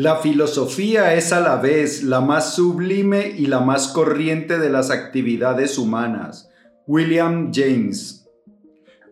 La filosofía es a la vez la más sublime y la más corriente de las actividades humanas. William James.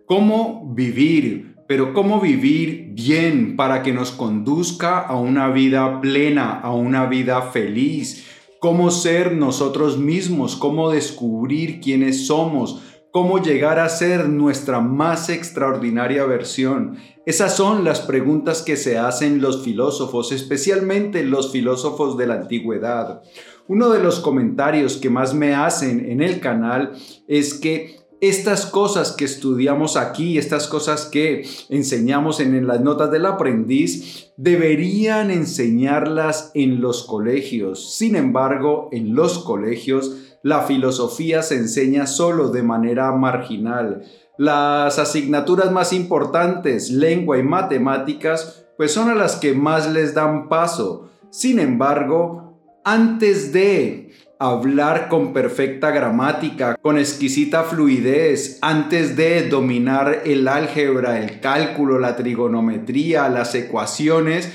¿Cómo vivir? Pero ¿cómo vivir bien para que nos conduzca a una vida plena, a una vida feliz? ¿Cómo ser nosotros mismos? ¿Cómo descubrir quiénes somos? cómo llegar a ser nuestra más extraordinaria versión. Esas son las preguntas que se hacen los filósofos, especialmente los filósofos de la antigüedad. Uno de los comentarios que más me hacen en el canal es que estas cosas que estudiamos aquí, estas cosas que enseñamos en, las notas del aprendiz, deberían enseñarlas en los colegios. Sin embargo, en los colegios la filosofía se enseña solo de manera marginal. Las asignaturas más importantes, lengua y matemáticas, pues son a las que más les dan paso. Sin embargo, antes de hablar con perfecta gramática, con exquisita fluidez, antes de dominar el álgebra, el cálculo, la trigonometría, las ecuaciones,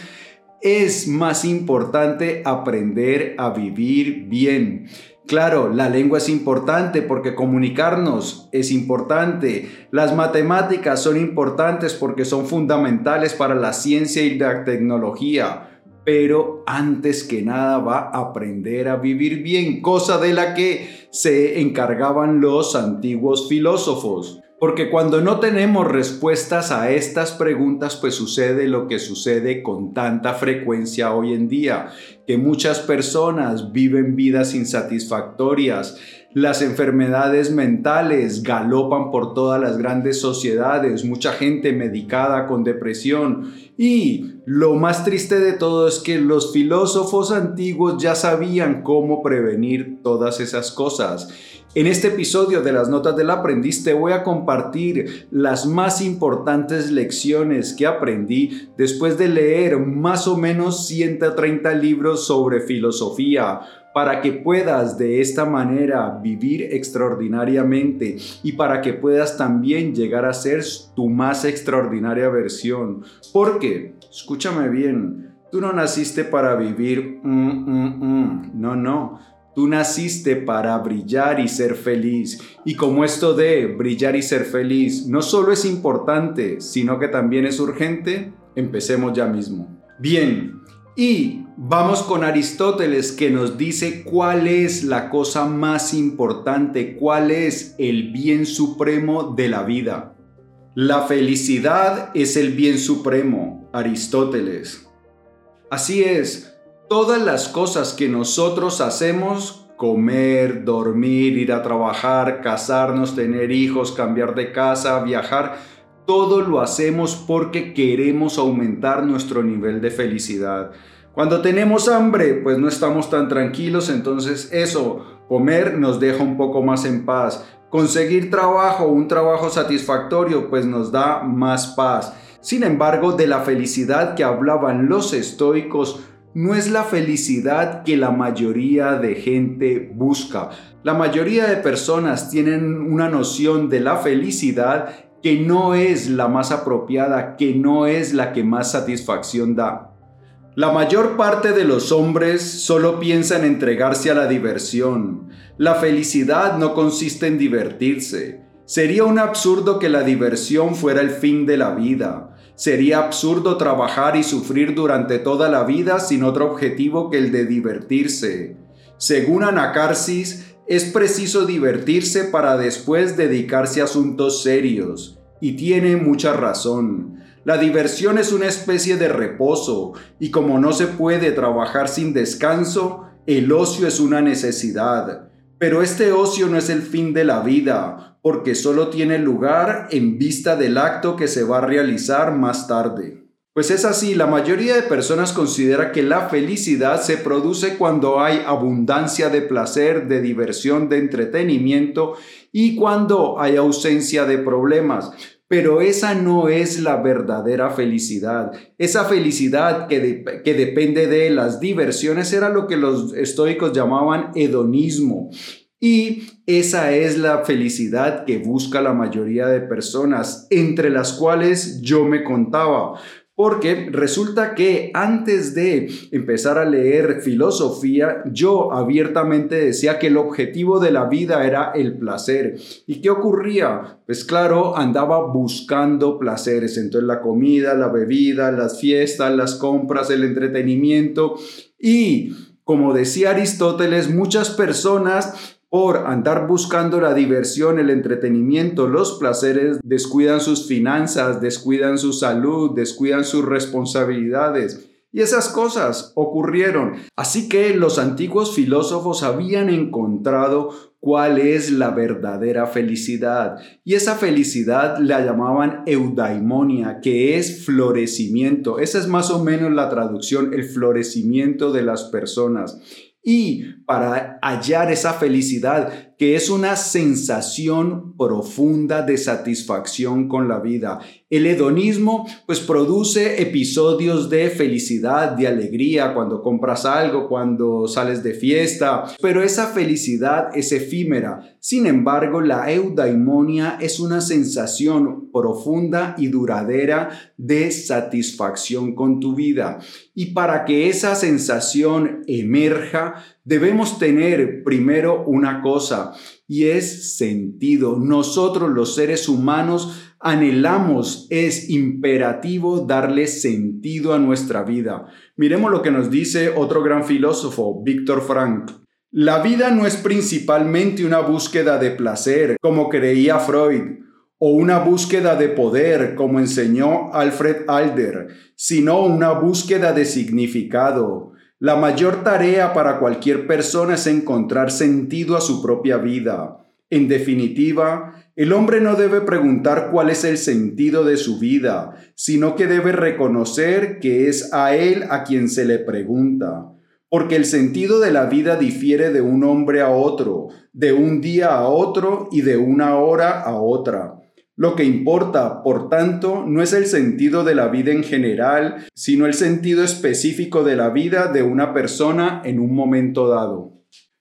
es más importante aprender a vivir bien. Claro, la lengua es importante porque comunicarnos es importante. Las matemáticas son importantes porque son fundamentales para la ciencia y la tecnología. Pero antes que nada va a aprender a vivir bien, cosa de la que se encargaban los antiguos filósofos. Porque cuando no tenemos respuestas a estas preguntas, pues sucede lo que sucede con tanta frecuencia hoy en día, que muchas personas viven vidas insatisfactorias, las enfermedades mentales galopan por todas las grandes sociedades, mucha gente medicada con depresión. Y lo más triste de todo es que los filósofos antiguos ya sabían cómo prevenir todas esas cosas. En este episodio de las Notas del Aprendiz te voy a compartir las más importantes lecciones que aprendí después de leer más o menos 130 libros sobre filosofía para que puedas de esta manera vivir extraordinariamente y para que puedas también llegar a ser tu más extraordinaria versión. Porque, escúchame bien, tú no naciste para vivir, mm, mm, mm. no, no Tú naciste para brillar y ser feliz. Y como esto de brillar y ser feliz no solo es importante, sino que también es urgente, empecemos ya mismo. Bien, y vamos con Aristóteles que nos dice cuál es la cosa más importante, cuál es el bien supremo de la vida. La felicidad es el bien supremo, Aristóteles. Así es, todas las cosas que nosotros hacemos, comer, dormir, ir a trabajar, casarnos, tener hijos, cambiar de casa, viajar, todo lo hacemos porque queremos aumentar nuestro nivel de felicidad. Cuando tenemos hambre, pues no estamos tan tranquilos, entonces eso, comer nos deja un poco más en paz. Conseguir trabajo, un trabajo satisfactorio, pues nos da más paz. Sin embargo, de la felicidad que hablaban los estoicos, no es la felicidad que la mayoría de gente busca. La mayoría de personas tienen una noción de la felicidad que no es la más apropiada, que no es la que más satisfacción da. La mayor parte de los hombres solo piensan en entregarse a la diversión. La felicidad no consiste en divertirse. Sería un absurdo que la diversión fuera el fin de la vida. Sería absurdo trabajar y sufrir durante toda la vida sin otro objetivo que el de divertirse. Según Anacarsis, es preciso divertirse para después dedicarse a asuntos serios. Y tiene mucha razón. La diversión es una especie de reposo, y como no se puede trabajar sin descanso, el ocio es una necesidad. Pero este ocio no es el fin de la vida, porque solo tiene lugar en vista del acto que se va a realizar más tarde. Pues es así, la mayoría de personas considera que la felicidad se produce cuando hay abundancia de placer, de diversión, de entretenimiento y cuando hay ausencia de problemas. Pero esa no es la verdadera felicidad. Esa felicidad que, que, depende de las diversiones era lo que los estoicos llamaban hedonismo. Y esa es la felicidad que busca la mayoría de personas, entre las cuales yo me contaba. porque resulta que antes de empezar a leer filosofía, yo abiertamente decía que el objetivo de la vida era el placer. ¿Y qué ocurría? Pues claro, andaba buscando placeres, entonces la comida, la bebida, las fiestas, las compras, el entretenimiento y como decía Aristóteles, muchas personas por andar buscando la diversión, el entretenimiento, los placeres, descuidan sus finanzas, descuidan su salud, descuidan sus responsabilidades. Y esas cosas ocurrieron. Así que los antiguos filósofos habían encontrado cuál es la verdadera felicidad. Y esa felicidad la llamaban eudaimonia, que es florecimiento. Esa es más o menos la traducción, el florecimiento de las personas. Y para hallar esa felicidad, que es una sensación profunda de satisfacción con la vida. El hedonismo pues produce episodios de felicidad, de alegría cuando compras algo, cuando sales de fiesta, pero esa felicidad es efímera. Sin embargo, la eudaimonia es una sensación profunda y duradera de satisfacción con tu vida. Y para que esa sensación emerja, debemos tener primero una cosa y es sentido. Nosotros los seres humanos anhelamos, es imperativo darle sentido a nuestra vida. Miremos lo que nos dice otro gran filósofo, Víctor Frank. La vida no es principalmente una búsqueda de placer, como creía Freud, o una búsqueda de poder, como enseñó Alfred Alder, sino una búsqueda de significado, la mayor tarea para cualquier persona es encontrar sentido a su propia vida. En definitiva, el hombre no debe preguntar cuál es el sentido de su vida, sino que debe reconocer que es a él a quien se le pregunta. Porque el sentido de la vida difiere de un hombre a otro, de un día a otro y de una hora a otra. Lo que importa, por tanto, no es el sentido de la vida en general, sino el sentido específico de la vida de una persona en un momento dado.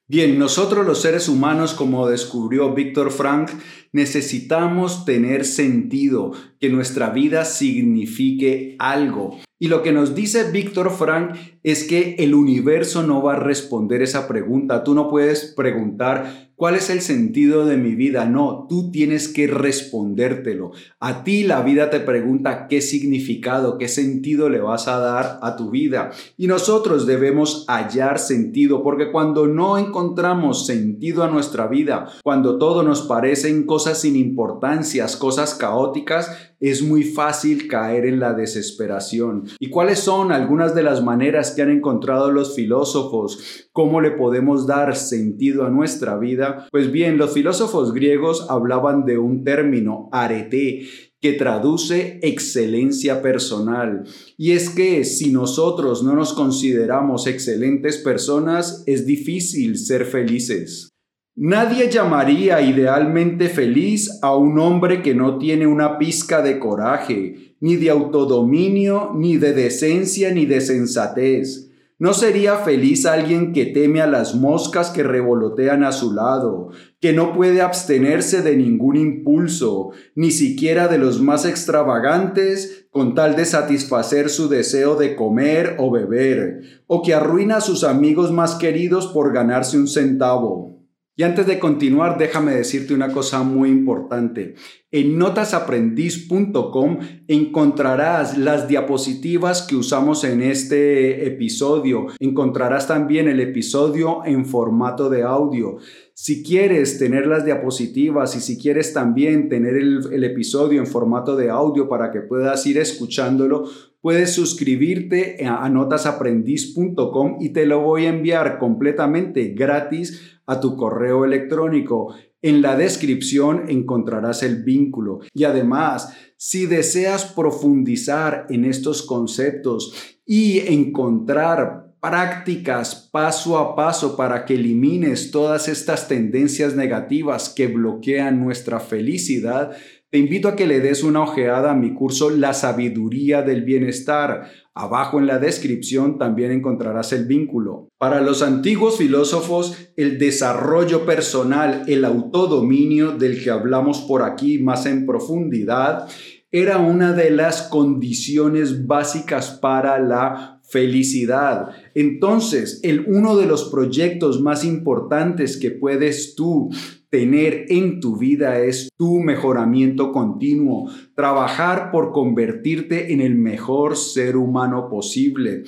Bien, nosotros los seres humanos, como descubrió Víctor Frank, necesitamos tener sentido, que nuestra vida signifique algo. Y lo que nos dice Víctor Frank es que el universo no va a responder esa pregunta. Tú no puedes preguntar ¿Cuál es el sentido de mi vida? No, tú tienes que respondértelo. A ti la vida te pregunta qué significado, qué sentido le vas a dar a tu vida. Y nosotros debemos hallar sentido, porque cuando no encontramos sentido a nuestra vida, cuando todo nos parecen cosas sin importancias, cosas caóticas, es muy fácil caer en la desesperación. ¿Y cuáles son algunas de las maneras que han encontrado los filósofos? ¿Cómo le podemos dar sentido a nuestra vida? Pues bien, los filósofos griegos hablaban de un término, arete, que traduce excelencia personal. Y es que si nosotros no nos consideramos excelentes personas, es difícil ser felices. Nadie llamaría idealmente feliz a un hombre que no tiene una pizca de coraje, ni de autodominio, ni de decencia, ni de sensatez. No sería feliz alguien que teme a las moscas que revolotean a su lado, que no puede abstenerse de ningún impulso, ni siquiera de los más extravagantes, con tal de satisfacer su deseo de comer o beber, o que arruina a sus amigos más queridos por ganarse un centavo. Y antes de continuar, déjame decirte una cosa muy importante. En notasaprendiz.com encontrarás las diapositivas que usamos en este episodio. Encontrarás también el episodio en formato de audio. Si quieres tener las diapositivas y si quieres también tener el, episodio en formato de audio para que puedas ir escuchándolo, puedes suscribirte a notasaprendiz.com y te lo voy a enviar completamente gratis a tu correo electrónico. En la descripción encontrarás el vínculo. Y además, si deseas profundizar en estos conceptos y encontrar prácticas paso a paso para que elimines todas estas tendencias negativas que bloquean nuestra felicidad, te invito a que le des una ojeada a mi curso La sabiduría del bienestar. Abajo en la descripción también encontrarás el vínculo. Para los antiguos filósofos, el desarrollo personal, el autodominio del que hablamos por aquí más en profundidad, era una de las condiciones básicas para la felicidad. Entonces, el, uno de los proyectos más importantes que puedes tú tener en tu vida es tu mejoramiento continuo, trabajar por convertirte en el mejor ser humano posible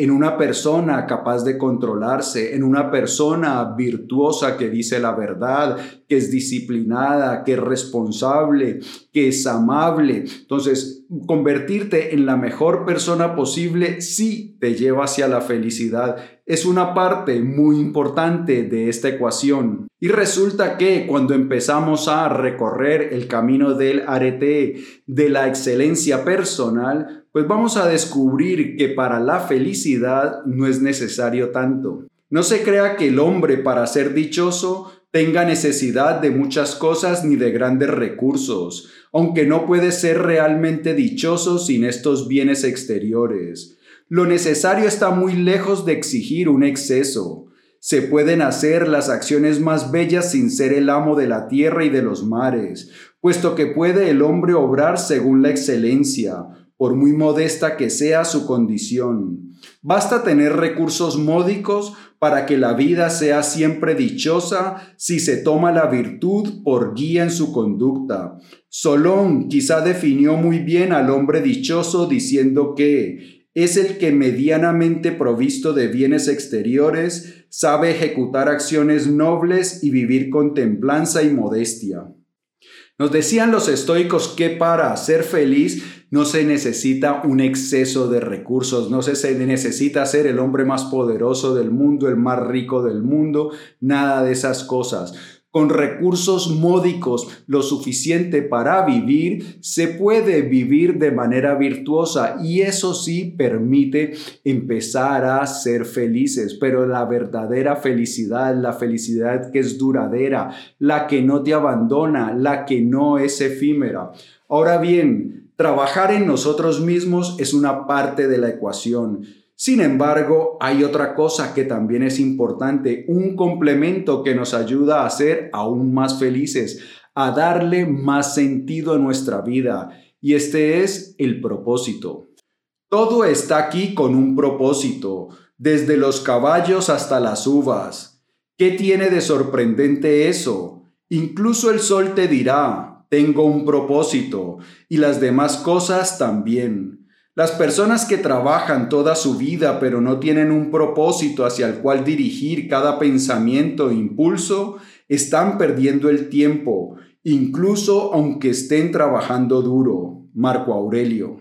en una persona capaz de controlarse, en una persona virtuosa que dice la verdad, que es disciplinada, que es responsable, que es amable. Entonces, convertirte en la mejor persona posible sí te lleva hacia la felicidad. Es una parte muy importante de esta ecuación. Y resulta que cuando empezamos a recorrer el camino del arete de la excelencia personal, pues vamos a descubrir que para la felicidad no es necesario tanto. No se crea que el hombre para ser dichoso tenga necesidad de muchas cosas ni de grandes recursos, aunque no puede ser realmente dichoso sin estos bienes exteriores. Lo necesario está muy lejos de exigir un exceso. Se pueden hacer las acciones más bellas sin ser el amo de la tierra y de los mares, puesto que puede el hombre obrar según la excelencia, por muy modesta que sea su condición. Basta tener recursos módicos para que la vida sea siempre dichosa si se toma la virtud por guía en su conducta. Solón quizá definió muy bien al hombre dichoso diciendo que es el que medianamente provisto de bienes exteriores sabe ejecutar acciones nobles y vivir con templanza y modestia. Nos decían los estoicos que para ser feliz no se necesita un exceso de recursos, no se necesita ser el hombre más poderoso del mundo, el más rico del mundo, nada de esas cosas con recursos módicos lo suficiente para vivir, se puede vivir de manera virtuosa y eso sí permite empezar a ser felices. Pero la verdadera felicidad, la felicidad que es duradera, la que no te abandona, la que no es efímera. Ahora bien, trabajar en nosotros mismos es una parte de la ecuación. Sin embargo, hay otra cosa que también es importante, un complemento que nos ayuda a ser aún más felices, a darle más sentido a nuestra vida, y este es el propósito. Todo está aquí con un propósito, desde los caballos hasta las uvas. ¿Qué tiene de sorprendente eso? Incluso el sol te dirá, tengo un propósito, y las demás cosas también. Las personas que trabajan toda su vida pero no tienen un propósito hacia el cual dirigir cada pensamiento e impulso, están perdiendo el tiempo, incluso aunque estén trabajando duro. Marco Aurelio.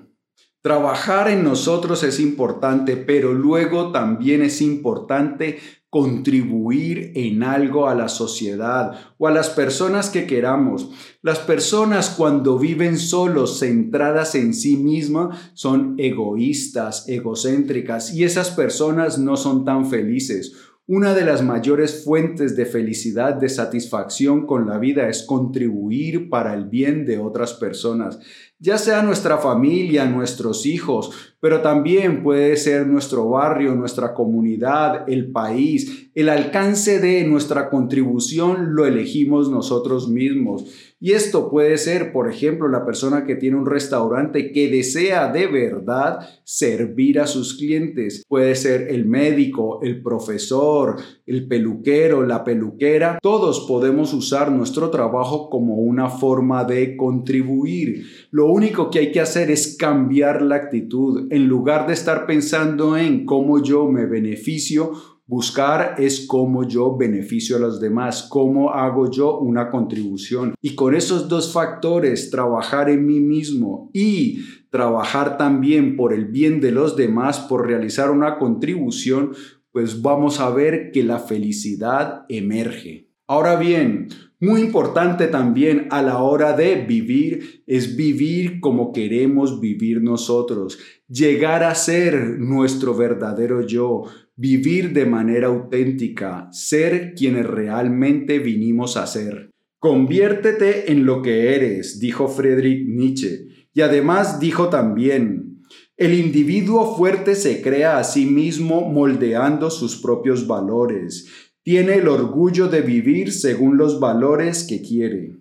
Trabajar en nosotros es importante, pero luego también es importante contribuir en algo a la sociedad o a las personas que queramos. Las personas cuando viven solos, centradas en sí mismas, son egoístas, egocéntricas y esas personas no son tan felices. Una de las mayores fuentes de felicidad, de satisfacción con la vida es contribuir para el bien de otras personas ya sea nuestra familia, nuestros hijos, pero también puede ser nuestro barrio, nuestra comunidad, el país. El alcance de nuestra contribución lo elegimos nosotros mismos. Y esto puede ser, por ejemplo, la persona que tiene un restaurante que desea de verdad servir a sus clientes. Puede ser el médico, el profesor, el peluquero, la peluquera. Todos podemos usar nuestro trabajo como una forma de contribuir. Lo único que hay que hacer es cambiar la actitud. En lugar de estar pensando en cómo yo me beneficio, Buscar es cómo yo beneficio a los demás, cómo hago yo una contribución. Y con esos dos factores, trabajar en mí mismo y trabajar también por el bien de los demás, por realizar una contribución, pues vamos a ver que la felicidad emerge. Ahora bien, muy importante también a la hora de vivir es vivir como queremos vivir nosotros, llegar a ser nuestro verdadero yo, vivir de manera auténtica, ser quienes realmente vinimos a ser. Conviértete en lo que eres, dijo Friedrich Nietzsche, y además dijo también, el individuo fuerte se crea a sí mismo moldeando sus propios valores, tiene el orgullo de vivir según los valores que quiere.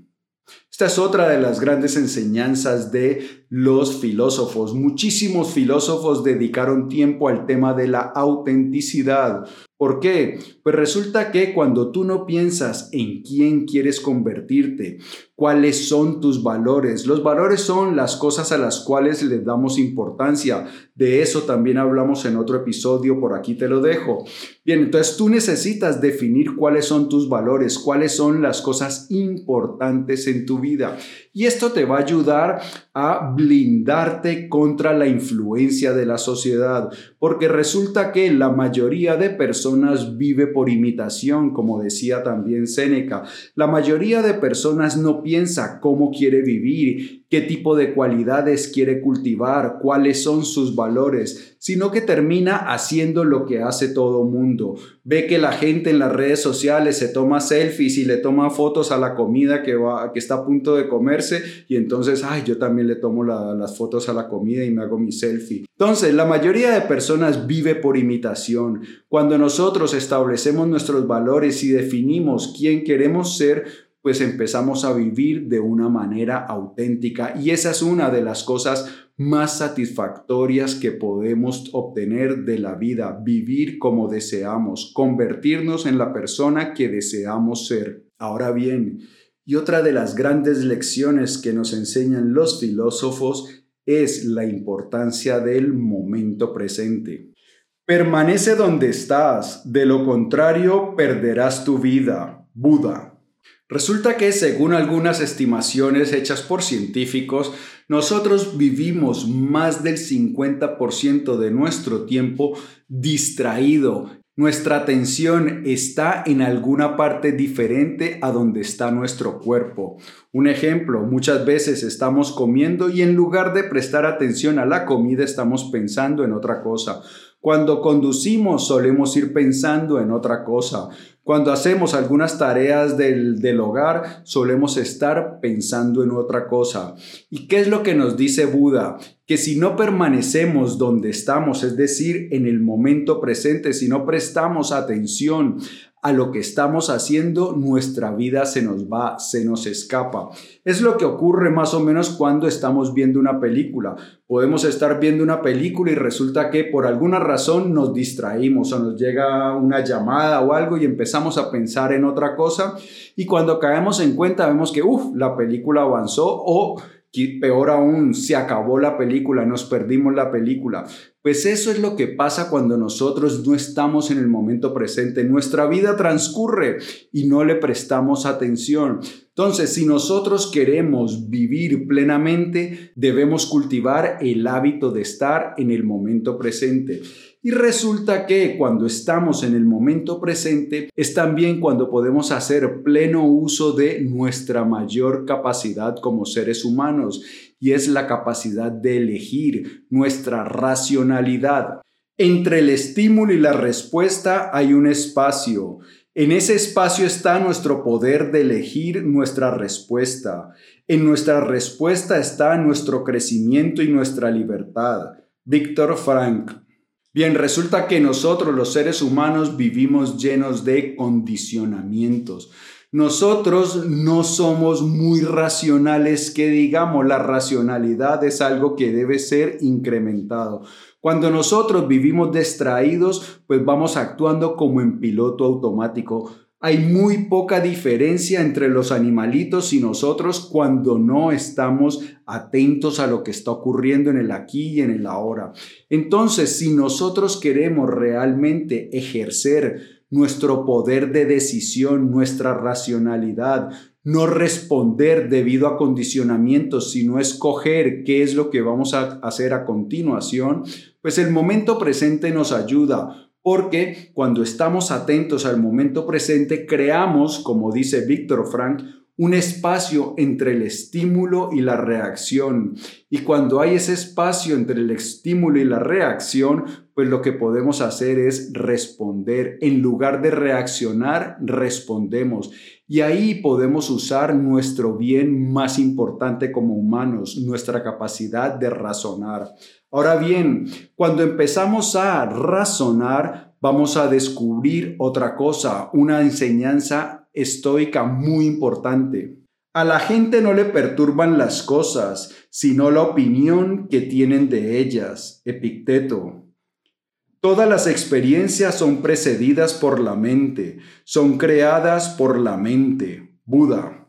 Esta es otra de las grandes enseñanzas de los filósofos. Muchísimos filósofos dedicaron tiempo al tema de la autenticidad. ¿Por qué? Pues resulta que cuando tú no piensas en quién quieres convertirte, cuáles son tus valores, los valores son las cosas a las cuales le damos importancia. De eso también hablamos en otro episodio, por aquí te lo dejo. Bien, entonces tú necesitas definir cuáles son tus valores, cuáles son las cosas importantes en tu vida. Y esto te va a ayudar a blindarte contra la influencia de la sociedad, porque resulta que la mayoría de personas vive por imitación, como decía también Séneca. La mayoría de personas no piensa cómo quiere vivir, qué tipo de cualidades quiere cultivar, cuáles son sus valores, sino que termina haciendo lo que hace todo mundo. Ve que la gente en las redes sociales se toma selfies y le toma fotos a la comida que, va, que está a punto de comerse y entonces, ay, yo también le tomo las fotos a la comida y me hago mi selfie. Entonces, la mayoría de personas vive por imitación. Cuando nosotros establecemos nuestros valores y definimos quién queremos ser, pues empezamos a vivir de una manera auténtica y esa es una de las cosas más satisfactorias que podemos obtener de la vida, vivir como deseamos, convertirnos en la persona que deseamos ser. Ahora bien, y otra de las grandes lecciones que nos enseñan los filósofos es la importancia del momento presente. Permanece donde estás, de lo contrario perderás tu vida. Buda. Resulta que según algunas estimaciones hechas por científicos, nosotros vivimos más del 50% de nuestro tiempo distraído. Nuestra atención está en alguna parte diferente a donde está nuestro cuerpo. Un ejemplo, muchas veces estamos comiendo y en lugar de prestar atención a la comida estamos pensando en otra cosa. Cuando conducimos solemos ir pensando en otra cosa. Cuando hacemos algunas tareas del, del, hogar, solemos estar pensando en otra cosa. ¿Y qué es lo que nos dice Buda? Que si no permanecemos donde estamos, es decir, en el momento presente, si no prestamos atención a lo que estamos haciendo, nuestra vida se nos va, se nos escapa. Es lo que ocurre más o menos cuando estamos viendo una película. Podemos estar viendo una película y resulta que por alguna razón nos distraímos o nos llega una llamada o algo y empezamos a pensar en otra cosa y cuando caemos en cuenta vemos que, uff, la película avanzó o peor aún, se acabó la película, nos perdimos la película. Pues eso es lo que pasa cuando nosotros no estamos en el momento presente. Nuestra vida transcurre y no le prestamos atención. Entonces, si nosotros queremos vivir plenamente, debemos cultivar el hábito de estar en el momento presente. Y resulta que cuando estamos en el momento presente es también cuando podemos hacer pleno uso de nuestra mayor capacidad como seres humanos y es la capacidad de elegir nuestra racionalidad. Entre el estímulo y la respuesta hay un espacio. En ese espacio está nuestro poder de elegir nuestra respuesta. En nuestra respuesta está nuestro crecimiento y nuestra libertad. Víctor Frank. Bien, resulta que nosotros los seres humanos vivimos llenos de condicionamientos. Nosotros no somos muy racionales, que digamos, la racionalidad es algo que debe ser incrementado. Cuando nosotros vivimos distraídos, pues vamos actuando como en piloto automático. Hay muy poca diferencia entre los animalitos y nosotros cuando no estamos atentos a lo que está ocurriendo en el aquí y en el ahora. Entonces, si nosotros queremos realmente ejercer nuestro poder de decisión, nuestra racionalidad, no responder debido a condicionamientos, sino escoger qué es lo que vamos a hacer a continuación, pues el momento presente nos ayuda porque cuando estamos atentos al momento presente, creamos, como dice Víctor Frank, un espacio entre el estímulo y la reacción. Y cuando hay ese espacio entre el estímulo y la reacción, pues lo que podemos hacer es responder. En lugar de reaccionar, respondemos. Y ahí podemos usar nuestro bien más importante como humanos, nuestra capacidad de razonar. Ahora bien, cuando empezamos a razonar, vamos a descubrir otra cosa, una enseñanza estoica muy importante. A la gente no le perturban las cosas, sino la opinión que tienen de ellas. Epicteto. Todas las experiencias son precedidas por la mente, son creadas por la mente. Buda.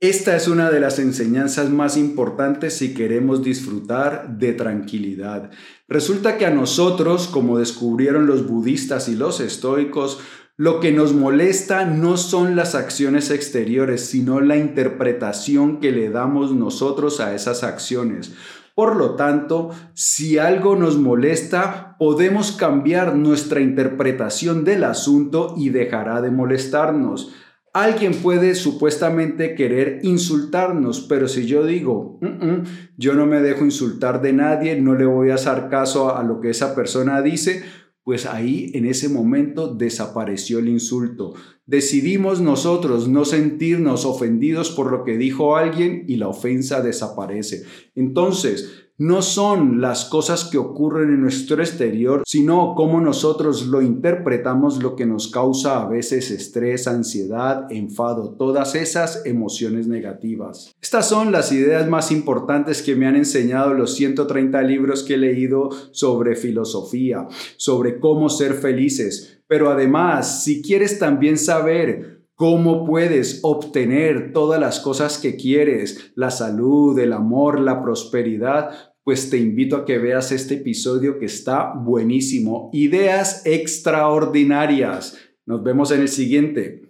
Esta es una de las enseñanzas más importantes si queremos disfrutar de tranquilidad. Resulta que a nosotros, como descubrieron los budistas y los estoicos, lo que nos molesta no son las acciones exteriores, sino la interpretación que le damos nosotros a esas acciones. Por lo tanto, si algo nos molesta, podemos cambiar nuestra interpretación del asunto y dejará de molestarnos. Alguien puede supuestamente querer insultarnos, pero si yo digo, yo no me dejo insultar de nadie, no le voy a hacer caso a lo que esa persona dice, pues ahí en ese momento desapareció el insulto. Decidimos nosotros no sentirnos ofendidos por lo que dijo alguien y la ofensa desaparece. Entonces, no son las cosas que ocurren en nuestro exterior, sino cómo nosotros lo interpretamos lo que nos causa a veces estrés, ansiedad, enfado, todas esas emociones negativas. Estas son las ideas más importantes que me han enseñado los 130 libros que he leído sobre filosofía, sobre cómo ser felices. Pero además, si quieres también saber cómo puedes obtener todas las cosas que quieres, la salud, el amor, la prosperidad, pues te invito a que veas este episodio que está buenísimo. Ideas extraordinarias. Nos vemos en el siguiente.